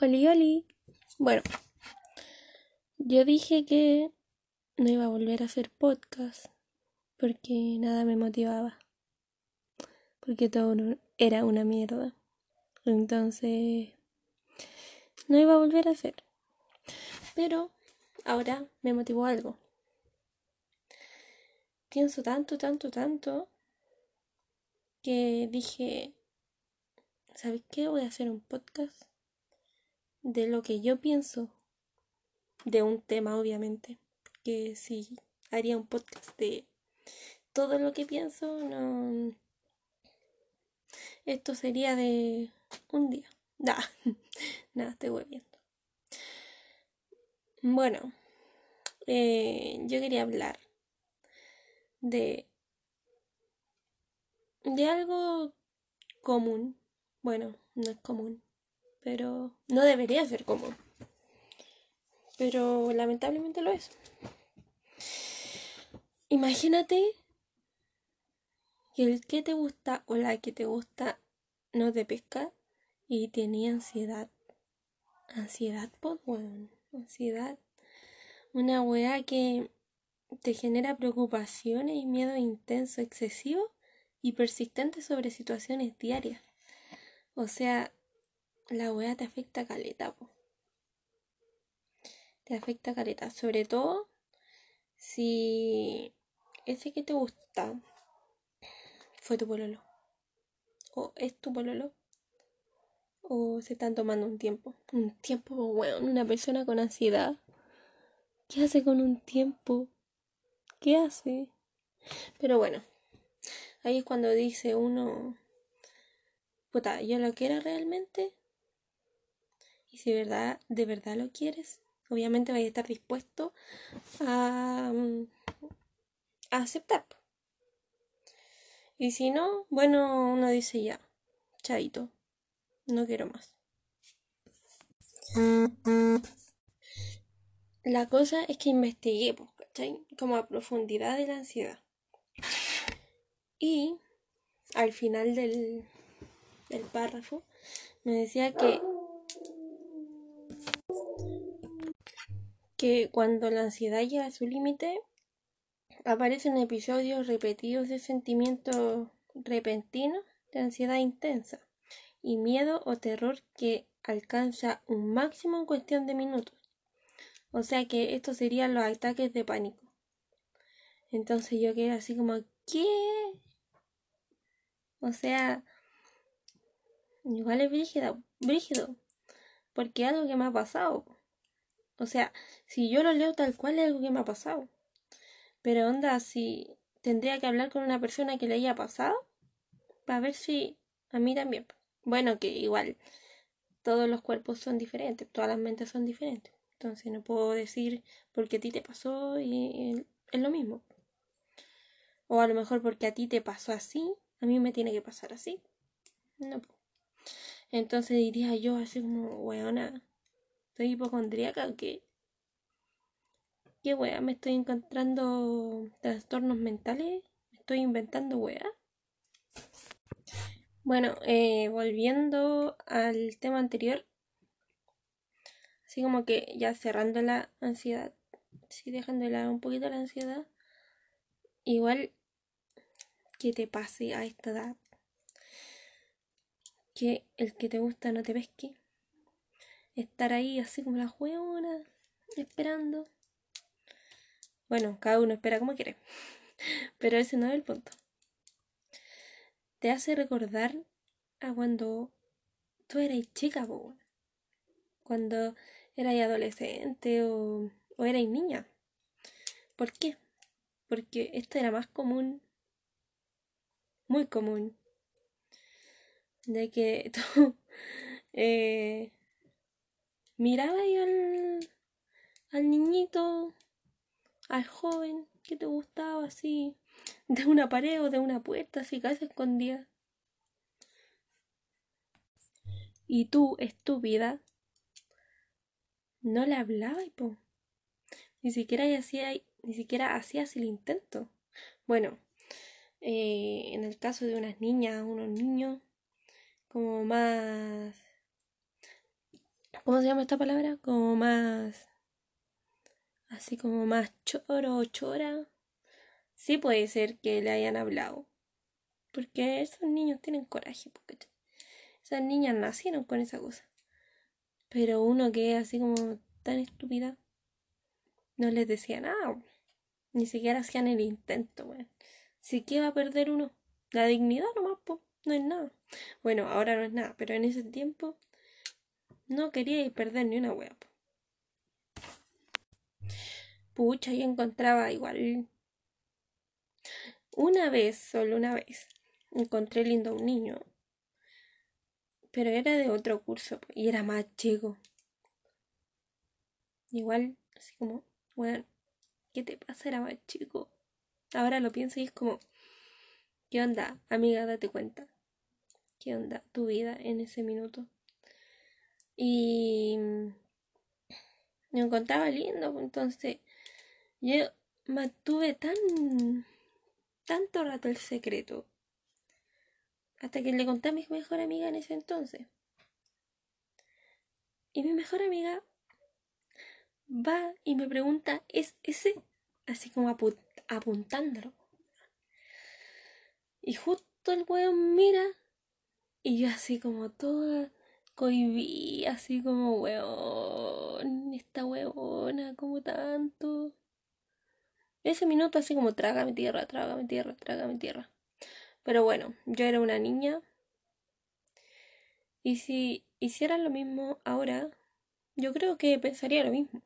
Oli, oli. Bueno, yo dije que no iba a volver a hacer podcast porque nada me motivaba. Porque todo era una mierda. Entonces, no iba a volver a hacer. Pero ahora me motivó algo. Pienso tanto, tanto, tanto que dije, ¿sabes qué? Voy a hacer un podcast de lo que yo pienso de un tema, obviamente. Que si haría un podcast de todo lo que pienso, no. Esto sería de un día. Nada, nada, estoy volviendo. Bueno, eh, yo quería hablar de de algo común. Bueno, no es común, pero no debería ser común. Pero lamentablemente lo es. Imagínate que el que te gusta o la que te gusta no te pesca y tenía ansiedad. Ansiedad, pues, bueno, ansiedad. Una weá que te genera preocupaciones y miedo intenso, excesivo y persistente sobre situaciones diarias. O sea, la weá te afecta caleta, po. Te afecta caleta. Sobre todo si ese que te gusta fue tu pololo. O es tu pololo. O se están tomando un tiempo. Un tiempo, weón. Una persona con ansiedad. ¿Qué hace con un tiempo? ¿Qué hace? Pero bueno, ahí es cuando dice uno, puta, yo lo quiero realmente. Y si verdad, de verdad lo quieres, obviamente vais a estar dispuesto a, a aceptar. Y si no, bueno, uno dice ya, chaito, no quiero más. La cosa es que investigué, ¿cachai? Como a profundidad de la ansiedad. Y al final del párrafo me decía que que cuando la ansiedad llega a su límite aparecen episodios repetidos de sentimientos repentinos de ansiedad intensa y miedo o terror que alcanza un máximo en cuestión de minutos. O sea que estos serían los ataques de pánico. Entonces yo quedé así como, ¿qué? O sea, igual es brígido, brígido, porque algo que me ha pasado. O sea, si yo lo leo tal cual es algo que me ha pasado. Pero onda, si tendría que hablar con una persona que le haya pasado, para ver si a mí también. Bueno, que igual todos los cuerpos son diferentes, todas las mentes son diferentes. Entonces no puedo decir porque a ti te pasó y es lo mismo. O a lo mejor porque a ti te pasó así, a mí me tiene que pasar así. No. Entonces diría yo así como, weona, ¿soy hipocondríaca o qué? ¿Qué wea? ¿Me estoy encontrando trastornos mentales? ¿Me estoy inventando wea? Bueno, eh, volviendo al tema anterior, así como que ya cerrando la ansiedad, si dejando de un poquito la ansiedad, igual que te pase a esta edad, que el que te gusta no te pesque, estar ahí así como la huevona, esperando. Bueno, cada uno espera como quiere, pero ese no es el punto. Te hace recordar a cuando tú eras chica, cuando eras adolescente o, o eras niña. ¿Por qué? Porque esto era más común muy común de que tú eh, mirabas al, al niñito, al joven que te gustaba así, de una pared o de una puerta, así casi escondida. Y tú, estúpida, no le hablabas, po. Ni siquiera hacía, ni siquiera hacías el intento. Bueno, eh, en el caso de unas niñas, unos niños, como más ¿Cómo se llama esta palabra? Como más. Así como más choro o chora. Sí puede ser que le hayan hablado. Porque esos niños tienen coraje. Porque esas niñas nacieron con esa cosa. Pero uno que es así como tan estúpida. No les decía nada. Ni siquiera hacían el intento, weón. Sí que va a perder uno. La dignidad nomás, po. No es nada. Bueno, ahora no es nada, pero en ese tiempo no quería perder ni una wea. Pucha, yo encontraba igual. Una vez, solo una vez, encontré lindo a un niño. Pero era de otro curso y era más chico. Igual, así como, bueno, ¿qué te pasa? Era más chico. Ahora lo pienso y es como, ¿qué onda, amiga? Date cuenta. ¿Qué onda tu vida en ese minuto? Y me encontraba lindo, entonces yo mantuve tan tanto rato el secreto hasta que le conté a mi mejor amiga en ese entonces. Y mi mejor amiga va y me pregunta, ¿es ese? Así como apuntándolo. Y justo el weón mira y yo así como toda cohibí, así como weón, esta weona, como tanto. Ese minuto así como traga mi tierra, traga mi tierra, traga mi tierra. Pero bueno, yo era una niña. Y si hicieran lo mismo ahora, yo creo que pensaría lo mismo.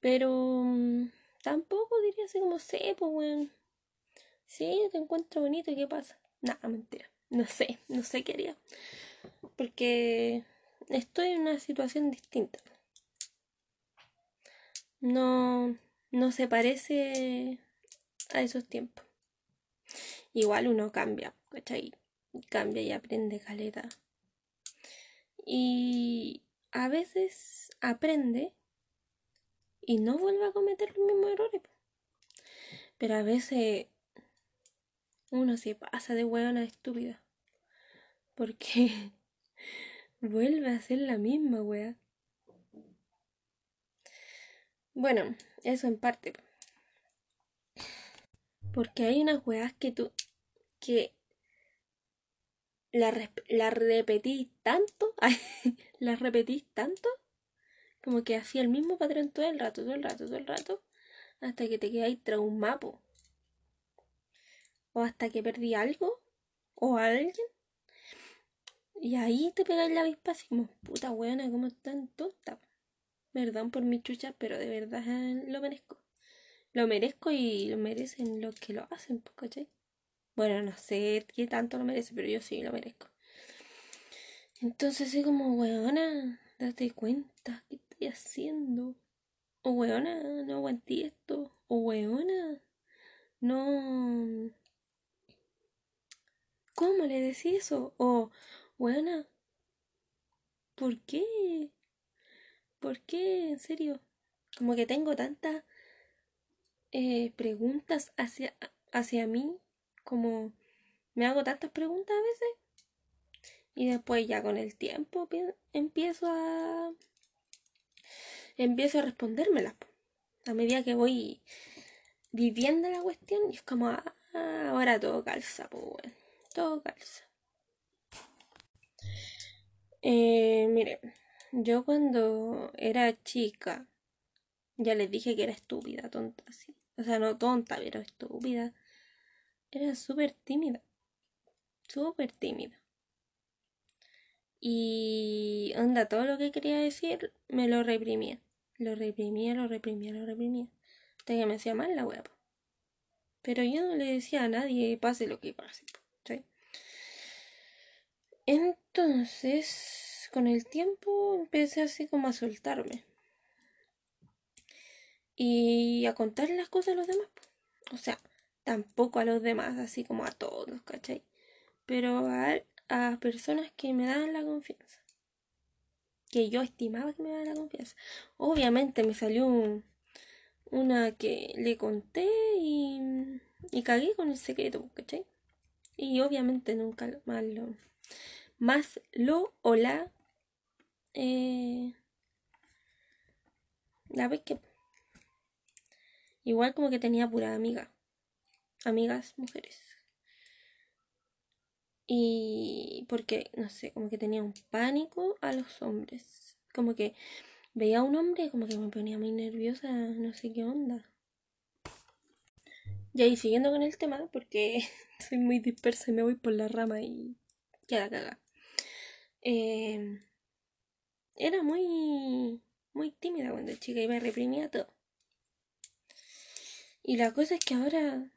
Pero mm, tampoco diría así como, sé, pues, weón. Sí, te encuentro bonito, ¿y qué pasa? Nada, mentira. No sé, no sé qué haría. Porque estoy en una situación distinta. No, no se parece a esos tiempos. Igual uno cambia, ¿cachai? Cambia y aprende caleta. Y a veces aprende y no vuelve a cometer los mismos errores. Pero a veces uno se pasa de hueona estúpida. Porque vuelve a ser la misma wea. Bueno, eso en parte. Porque hay unas weas que tú. que. La, repetís tanto. la repetís tanto. Como que hacía el mismo patrón todo el rato, todo el rato, todo el rato. Hasta que te quedáis traumapo. O hasta que perdí algo. O alguien. Y ahí te pegáis la avispa así como, puta weona, como tan tonta. Perdón por mi chucha, pero de verdad lo merezco. Lo merezco y lo merecen los que lo hacen, ¿cachai? Bueno, no sé qué tanto lo merece, pero yo sí lo merezco. Entonces soy como, weona, date cuenta, ¿qué estoy haciendo? O weona, no aguanté esto. O weona, no... ¿Cómo le decís eso? O, weona, ¿por qué? ¿Por qué? En serio. Como que tengo tantas eh, preguntas hacia, hacia mí. Como me hago tantas preguntas a veces. Y después ya con el tiempo empiezo a... Empiezo a respondérmelas. A medida que voy viviendo la cuestión. Y es como, ah, ahora todo calza, pues. Todo calza. Eh, mire, yo cuando era chica, ya les dije que era estúpida, tonta, sí. O sea, no tonta, pero estúpida. Era súper tímida. Súper tímida. Y anda, todo lo que quería decir me lo reprimía. Lo reprimía, lo reprimía, lo reprimía. Hasta que me hacía mal la hueá. Pero yo no le decía a nadie, pase lo que pase. ¿sí? Entonces, con el tiempo empecé así como a soltarme. Y a contar las cosas a los demás. O sea, tampoco a los demás, así como a todos, ¿cachai? Pero a, personas que me daban la confianza. Que yo estimaba que me daban la confianza. Obviamente me salió una que le conté y, y cagué con el secreto, ¿cachai? Y obviamente nunca más lo, más lo o la eh, la vez que igual como que tenía pura amiga, amigas mujeres. Y porque, no sé, como que tenía un pánico a los hombres. Como que veía a un hombre como que me ponía muy nerviosa, no sé qué onda. Y ahí siguiendo con el tema, porque soy muy dispersa y me voy por la rama y queda caga. Eh, era muy, muy tímida cuando chica y me reprimía todo. Y la cosa es que ahora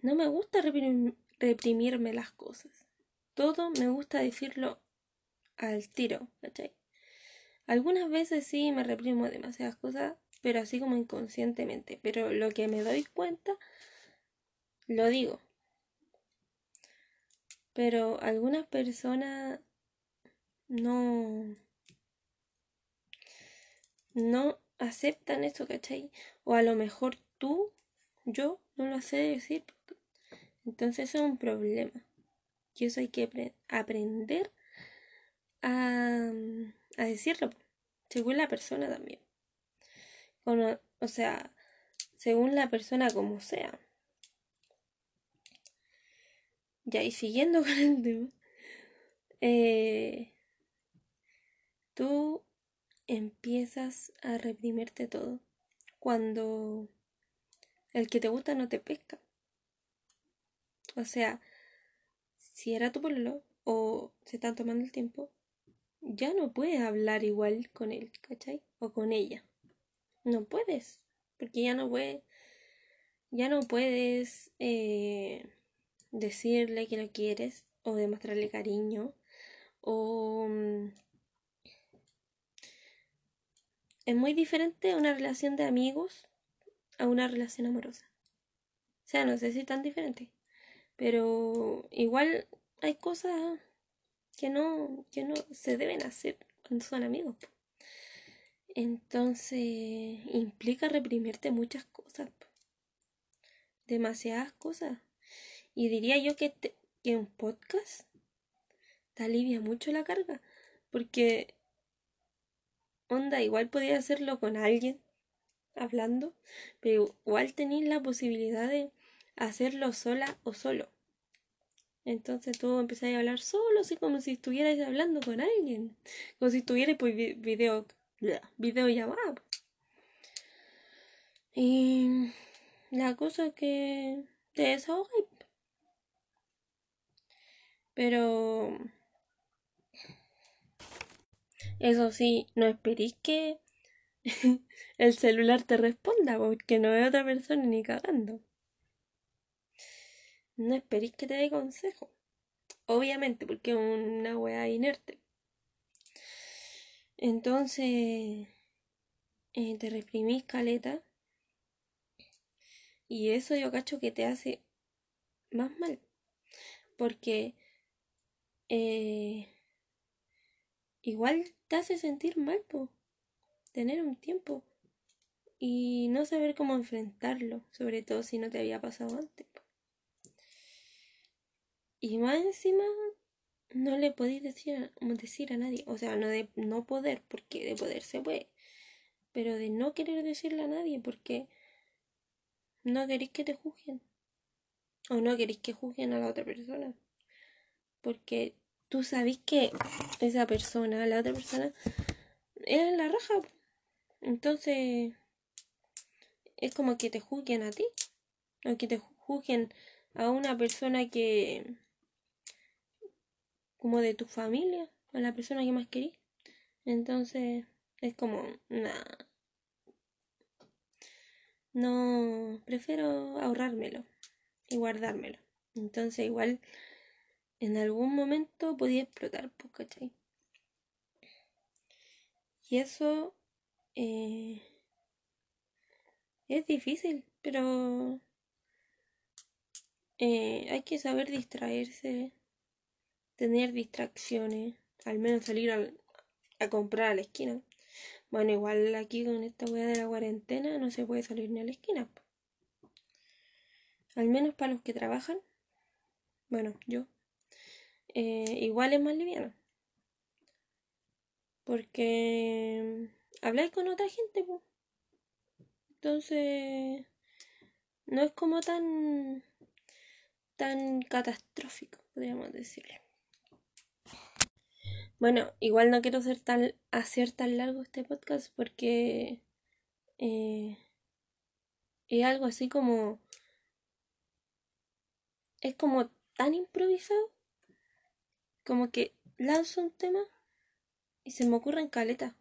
no me gusta reprimirme las cosas. Todo me gusta decirlo al tiro, ¿cachai? Algunas veces sí me reprimo demasiadas cosas, pero así como inconscientemente. Pero lo que me doy cuenta, lo digo. Pero algunas personas no no aceptan eso, ¿cachai? O a lo mejor tú, yo, no lo sé decir. Entonces es un problema. Y eso hay que aprender a, a decirlo, según la persona también. o sea, según la persona como sea. Ya, y siguiendo con el tema, eh, tú empiezas a reprimirte todo cuando el que te gusta no te pesca. O sea, si era tu pueblo o se están tomando el tiempo, ya no puedes hablar igual con él, ¿cachai? O con ella. No puedes, porque ya no puedes, ya no puedes eh, decirle que lo quieres o demostrarle cariño o mm, es muy diferente una relación de amigos a una relación amorosa. O sea, no sé si tan diferente, pero igual hay cosas que no, que no se deben hacer cuando son amigos. Entonces implica reprimirte muchas cosas, demasiadas cosas. Y diría yo que, que un podcast te alivia mucho la carga, porque onda, igual podía hacerlo con alguien hablando, pero igual tenéis la posibilidad de hacerlo sola o solo. Entonces tú empezáis a hablar solo, así como si estuvierais hablando con alguien, como si estuvierais pues video, video llamada. Y la cosa que te desahogáis. Pero eso sí, no esperéis que el celular te responda, porque no es otra persona ni cagando. No esperéis que te dé consejo. Obviamente, porque es una weá inerte. Entonces, eh, te reprimís caleta. Y eso yo cacho que te hace más mal. Porque eh, igual te hace sentir mal, po. Tener un tiempo y no saber cómo enfrentarlo, sobre todo si no te había pasado antes. Y más encima, no le podéis decir decir a nadie, o sea, no de no poder, porque de poder se puede, pero de no querer decirle a nadie, porque no queréis que te juzguen, o no queréis que juzguen a la otra persona, porque tú sabes que esa persona, la otra persona, es la raja. Entonces, es como que te juzguen a ti, o que te juzguen a una persona que, como de tu familia, a la persona que más querís. Entonces, es como, nada. No, prefiero ahorrármelo y guardármelo. Entonces, igual en algún momento podía explotar, pues, ¿cachai? Y eso eh, es difícil, pero eh, hay que saber distraerse, tener distracciones, al menos salir a, comprar a la esquina. Bueno, igual aquí con esta weá de la cuarentena no se puede salir ni a la esquina. Al menos para los que trabajan. Bueno, yo. Eh, igual es más liviano. Porque habláis con otra gente. Entonces, no es como tan tan catastrófico, podríamos decirle. Bueno, igual no quiero ser tan, hacer tan largo este podcast porque eh, es algo así como... Es como tan improvisado, como que lanzo un tema y se me ocurre en caleta.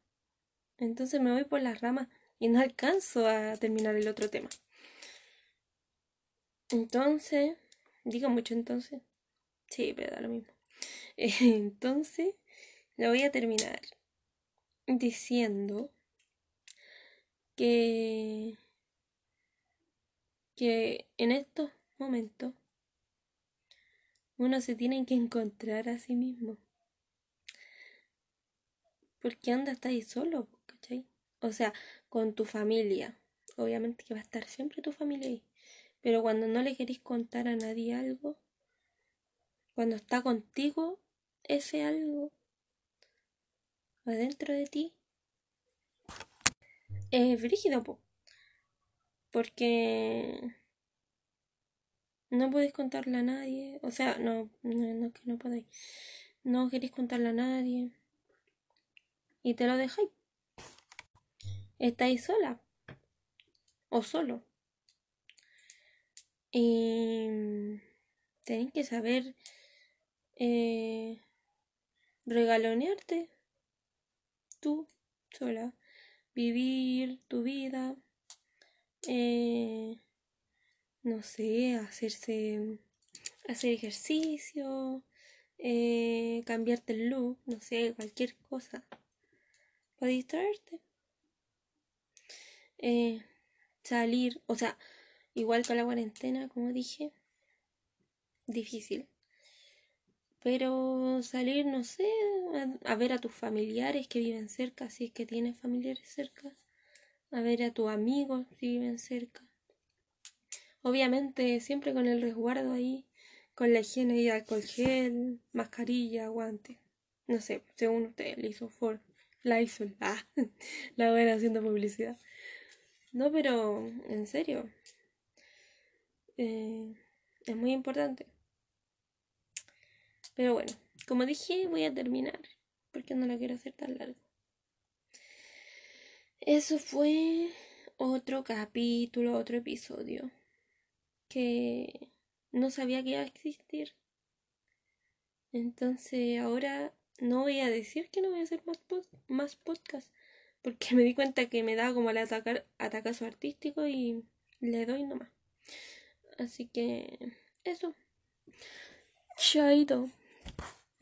Entonces me voy por las ramas y no alcanzo a terminar el otro tema. Entonces, digo mucho entonces. Sí, pero da lo mismo. Entonces, lo voy a terminar diciendo que, que en estos momentos uno se tiene que encontrar a sí mismo. Porque anda está ahí solo, ¿cachai? O sea, con tu familia. Obviamente que va a estar siempre tu familia ahí. Pero cuando no le queréis contar a nadie algo, cuando está contigo, ese algo adentro de ti, es brígido, po. Porque no podéis contarle a nadie. O sea, no, no, no que no podéis. No queréis contarle a nadie. Y te lo dejáis. Estáis sola. O solo. Y tenéis que saber eh, regalonearte tú sola, vivir tu vida, eh, no sé, hacerse, hacer ejercicio, eh, cambiarte el look, no sé, cualquier cosa para distraerte. Eh, salir, o sea, igual con la cuarentena, como dije, difícil. Pero salir, no sé, a, ver a tus familiares que viven cerca, si es que tienes familiares cerca, a ver a tus amigos si viven cerca. Obviamente siempre con el resguardo ahí, con la higiene y alcohol gel, mascarilla, guante. No sé, según usted, Lisofor, Lysol, ah, la voy haciendo publicidad. No, pero en serio, eh, es muy importante. Pero bueno, como dije, voy a terminar porque no lo quiero hacer tan largo. Eso fue otro capítulo, otro episodio que no sabía que iba a existir. Entonces ahora no voy a decir que no voy a hacer más, más podcast porque me di cuenta que me da como el atacar, atacazo artístico y le doy nomás. Así que eso. Chaito.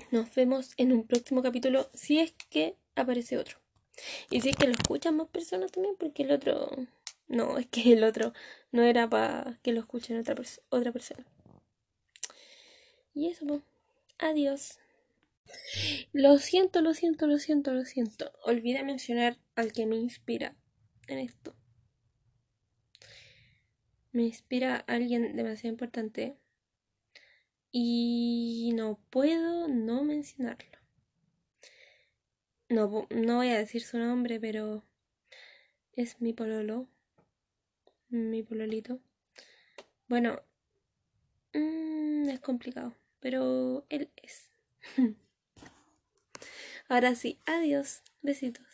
Nos vemos en un próximo capítulo si es que aparece otro. Y si es que lo escuchan más personas también, porque el otro... No, es que el otro no era para que lo escuchen otra, otra persona. Y eso, pues. Adiós. Lo siento, lo siento, lo siento, lo siento. Olvidé mencionar al que me inspira en esto. Me inspira alguien demasiado importante y no puedo no mencionarlo. No, no voy a decir su nombre, pero es mi pololo. Mi pololito. Bueno, mm, es complicado, pero él es. Ahora sí, adiós. Besitos.